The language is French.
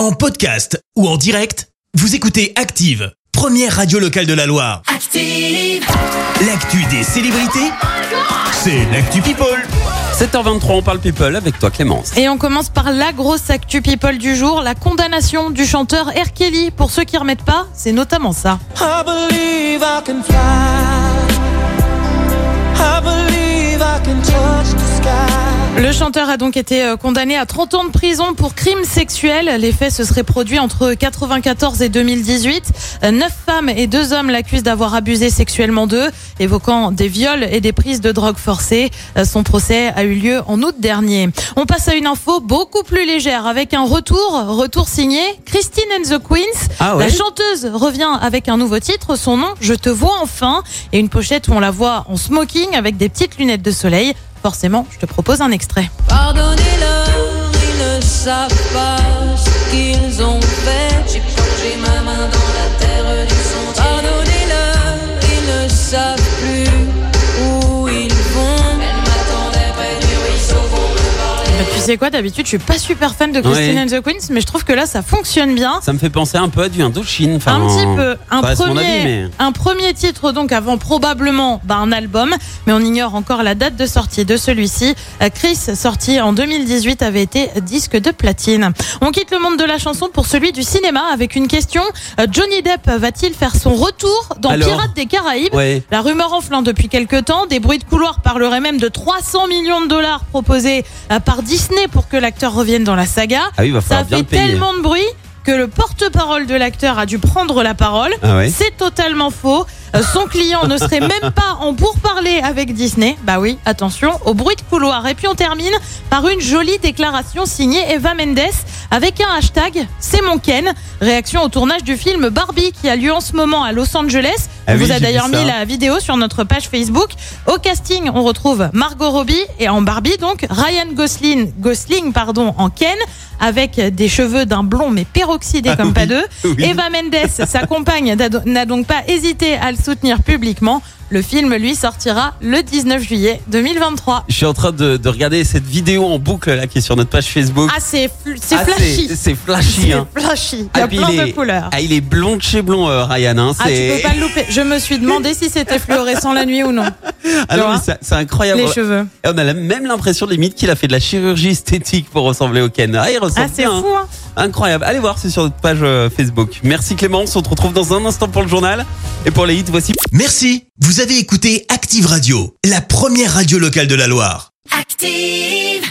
En podcast ou en direct, vous écoutez Active, première radio locale de la Loire. Active. L'actu des célébrités, c'est l'actu People. 7h23, on parle people avec toi Clémence. Et on commence par la grosse actu people du jour, la condamnation du chanteur R. Kelly. Pour ceux qui remettent pas, c'est notamment ça. I believe I can fly. Le chanteur a donc été euh, condamné à 30 ans de prison pour crimes sexuels. Les faits se seraient produits entre 94 et 2018. Euh, Neuf femmes et deux hommes l'accusent d'avoir abusé sexuellement d'eux, évoquant des viols et des prises de drogue forcées. Euh, Son procès a eu lieu en août dernier. On passe à une info beaucoup plus légère avec un retour, retour signé Christine and the Queens. Ah ouais La chanteuse revient avec un nouveau titre, son nom Je te vois enfin, et une pochette où on la voit en smoking avec des petites lunettes de soleil. Forcément, je te propose un extrait. Pardonnez-leur, ils ne savent pas ce qu'ils ont fait. Tu sais quoi, d'habitude, je suis pas super fan de Christine Ouais. and the Queens, mais je trouve que là, ça fonctionne bien. Ça me fait penser un peu à du Indochine. Enfin, un petit peu. Un premier, avis, mais- un premier titre, donc, avant probablement bah, un album, mais on ignore encore la date de sortie de celui-ci. Euh, Chris, sorti en 2018, avait été disque de platine. On quitte le monde de la chanson pour celui du cinéma avec une question. Euh, Johnny Depp va-t-il faire son retour dans Alors Pirates des Caraïbes? Ouais. La rumeur enflant depuis quelques temps. Des bruits de couloir parleraient même de 300 millions de dollars proposés euh, par Disney pour que l'acteur revienne dans la saga. Ah oui, il va Ça a fait tellement de bruit que le porte-parole de l'acteur a dû prendre la parole. Ah ouais C'est totalement faux. Euh, Son client ne serait même pas en pourparler avec Disney. Bah oui, attention, au bruit de couloir. Et puis on termine par une jolie déclaration signée Eva Mendes avec un hashtag C'est mon Ken. Réaction au tournage du film Barbie qui a lieu en ce moment à Los Angeles. Ah on oui, vous a d'ailleurs mis la vidéo sur notre page Facebook. Au casting, on retrouve Margot Robbie et en Barbie donc Ryan Gosling, Gosling pardon, en Ken avec des cheveux d'un blond mais peroxydé comme pas deux. Ah oui. Eva Mendes, sa compagne, n'a donc pas hésité à le soutenir publiquement. Le film, lui, sortira le 19 juillet 2023. Je suis en train de, de regarder cette vidéo en boucle là qui est sur notre page Facebook. Ah, c'est Ah, flashy. c'est- flashy. Hein. flashy. Il y Ah, a puis plein il de est- couleurs. Ah, il est blond de chez blond, euh, Ryan. Hein. Ah, tu peux pas le louper. Je me suis demandé si c'était fluorescent la nuit ou non. Ah vois mais c'est- incroyable. Les cheveux. Et on a la- même l'impression limite qu'il a fait de la chirurgie esthétique pour ressembler au Ken. Ah, il ressemble Ah, c'est bien, hein. fou, hein. Incroyable. Allez voir, c'est sur notre page euh, Facebook. Merci Clémence. On te retrouve dans un instant pour le journal. Et pour les hits, voici Merci, vous avez écouté Active Radio, la première radio locale de la Loire. Active.